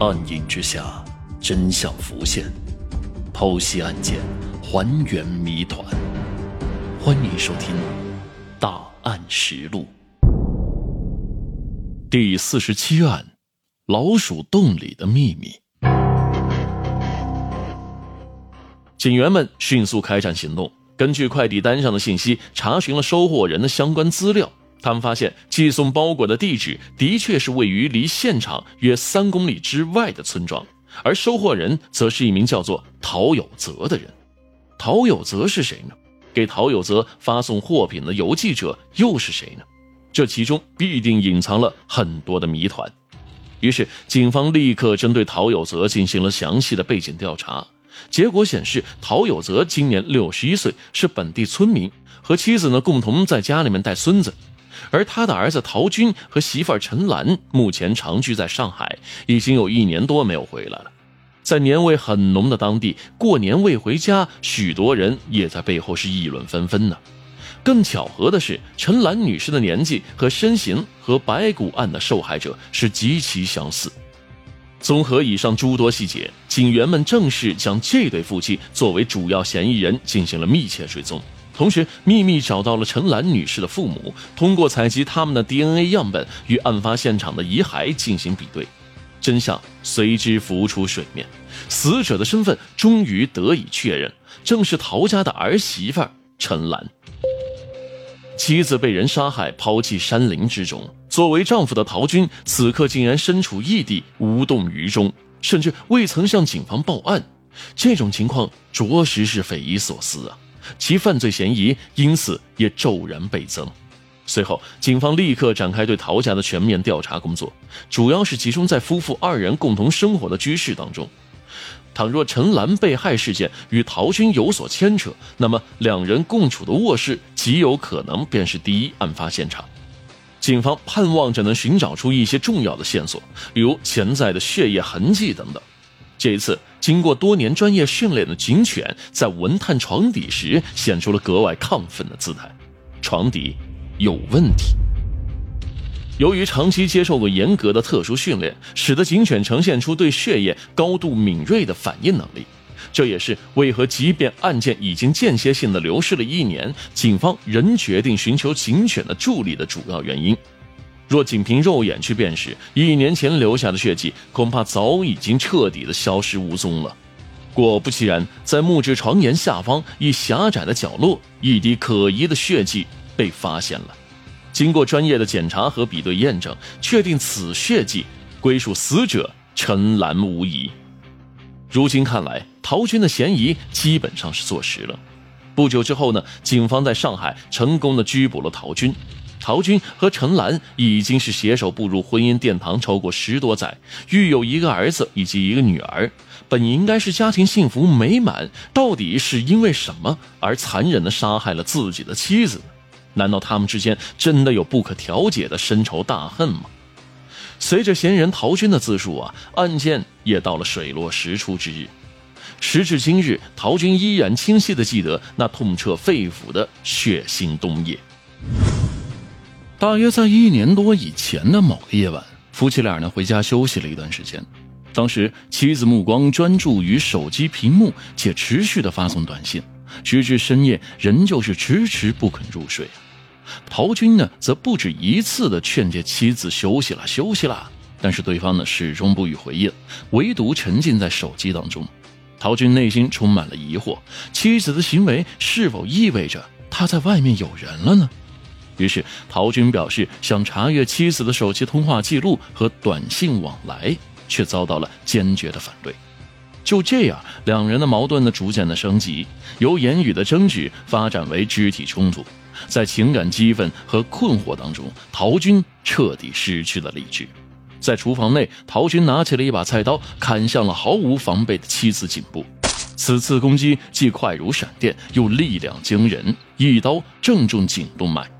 暗影之下，真相浮现，剖析案件，还原谜团。欢迎收听《大案实录》第四十七案：老鼠洞里的秘密。警员们迅速开展行动，根据快递单上的信息，查询了收货人的相关资料。他们发现寄送包裹的地址的确是位于离现场约三公里之外的村庄，而收货人则是一名叫做陶有泽的人。陶有泽是谁呢？给陶有泽发送货品的邮寄者又是谁呢？这其中必定隐藏了很多的谜团。于是，警方立刻针对陶有泽进行了详细的背景调查。结果显示，陶有泽今年六十一岁，是本地村民，和妻子呢共同在家里面带孙子。而他的儿子陶军和媳妇陈兰目前长居在上海，已经有一年多没有回来了。在年味很浓的当地，过年未回家，许多人也在背后是议论纷纷呢。更巧合的是，陈兰女士的年纪和身形和白骨案的受害者是极其相似。综合以上诸多细节，警员们正式将这对夫妻作为主要嫌疑人进行了密切追踪。同时，秘密找到了陈兰女士的父母，通过采集他们的 DNA 样本与案发现场的遗骸进行比对，真相随之浮出水面。死者的身份终于得以确认，正是陶家的儿媳妇陈兰。妻子被人杀害，抛弃山林之中。作为丈夫的陶军，此刻竟然身处异地，无动于衷，甚至未曾向警方报案。这种情况着实是匪夷所思啊！其犯罪嫌疑因此也骤然倍增。随后，警方立刻展开对陶家的全面调查工作，主要是集中在夫妇二人共同生活的居室当中。倘若陈兰被害事件与陶军有所牵扯，那么两人共处的卧室极有可能便是第一案发现场。警方盼望着能寻找出一些重要的线索，比如潜在的血液痕迹等等。这一次，经过多年专业训练的警犬在闻探床底时，显出了格外亢奋的姿态。床底有问题。由于长期接受过严格的特殊训练，使得警犬呈现出对血液高度敏锐的反应能力。这也是为何即便案件已经间歇性的流逝了一年，警方仍决定寻求警犬的助力的主要原因。若仅凭肉眼去辨识，一年前留下的血迹恐怕早已经彻底的消失无踪了。果不其然，在木质床沿下方一狭窄的角落，一滴可疑的血迹被发现了。经过专业的检查和比对验证，确定此血迹归属死者陈兰无疑。如今看来，陶军的嫌疑基本上是坐实了。不久之后呢，警方在上海成功的拘捕了陶军。陶军和陈兰已经是携手步入婚姻殿堂超过十多载，育有一个儿子以及一个女儿，本应该是家庭幸福美满，到底是因为什么而残忍的杀害了自己的妻子？难道他们之间真的有不可调解的深仇大恨吗？随着嫌疑人陶军的自述啊，案件也到了水落石出之日。时至今日，陶军依然清晰地记得那痛彻肺腑的血腥冬夜。大约在一年多以前的某个夜晚，夫妻俩呢回家休息了一段时间。当时妻子目光专注于手机屏幕，且持续的发送短信，直至深夜仍旧是迟迟不肯入睡。陶军呢则不止一次的劝诫妻子休息了，休息了，但是对方呢始终不予回应，唯独沉浸在手机当中。陶军内心充满了疑惑：妻子的行为是否意味着他在外面有人了呢？于是，陶军表示想查阅妻子的手机通话记录和短信往来，却遭到了坚决的反对。就这样，两人的矛盾呢逐渐的升级，由言语的争执发展为肢体冲突。在情感激愤和困惑当中，陶军彻底失去了理智。在厨房内，陶军拿起了一把菜刀，砍向了毫无防备的妻子颈部。此次攻击既快如闪电，又力量惊人，一刀正中颈动脉。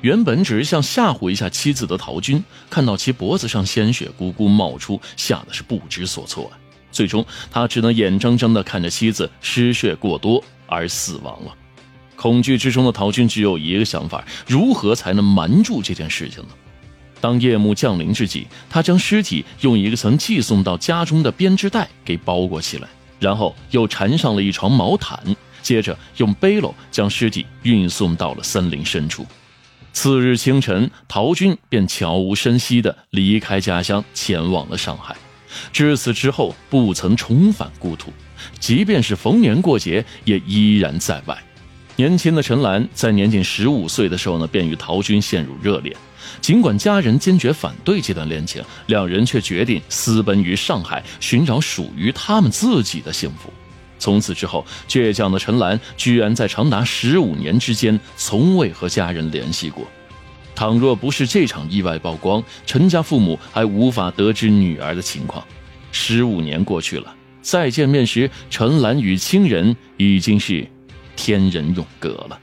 原本只是想吓唬一下妻子的陶军，看到其脖子上鲜血咕咕冒出，吓得是不知所措啊。最终，他只能眼睁睁地看着妻子失血过多而死亡了。恐惧之中的陶军只有一个想法：如何才能瞒住这件事情呢？当夜幕降临之际，他将尸体用一个曾寄送到家中的编织袋给包裹起来，然后又缠上了一床毛毯，接着用背篓将尸体运送到了森林深处。次日清晨，陶军便悄无声息地离开家乡，前往了上海。至此之后，不曾重返故土，即便是逢年过节，也依然在外。年轻的陈兰在年仅十五岁的时候呢，便与陶军陷入热恋。尽管家人坚决反对这段恋情，两人却决定私奔于上海，寻找属于他们自己的幸福。从此之后，倔强的陈兰居然在长达十五年之间从未和家人联系过。倘若不是这场意外曝光，陈家父母还无法得知女儿的情况。十五年过去了，再见面时，陈兰与亲人已经是天人永隔了。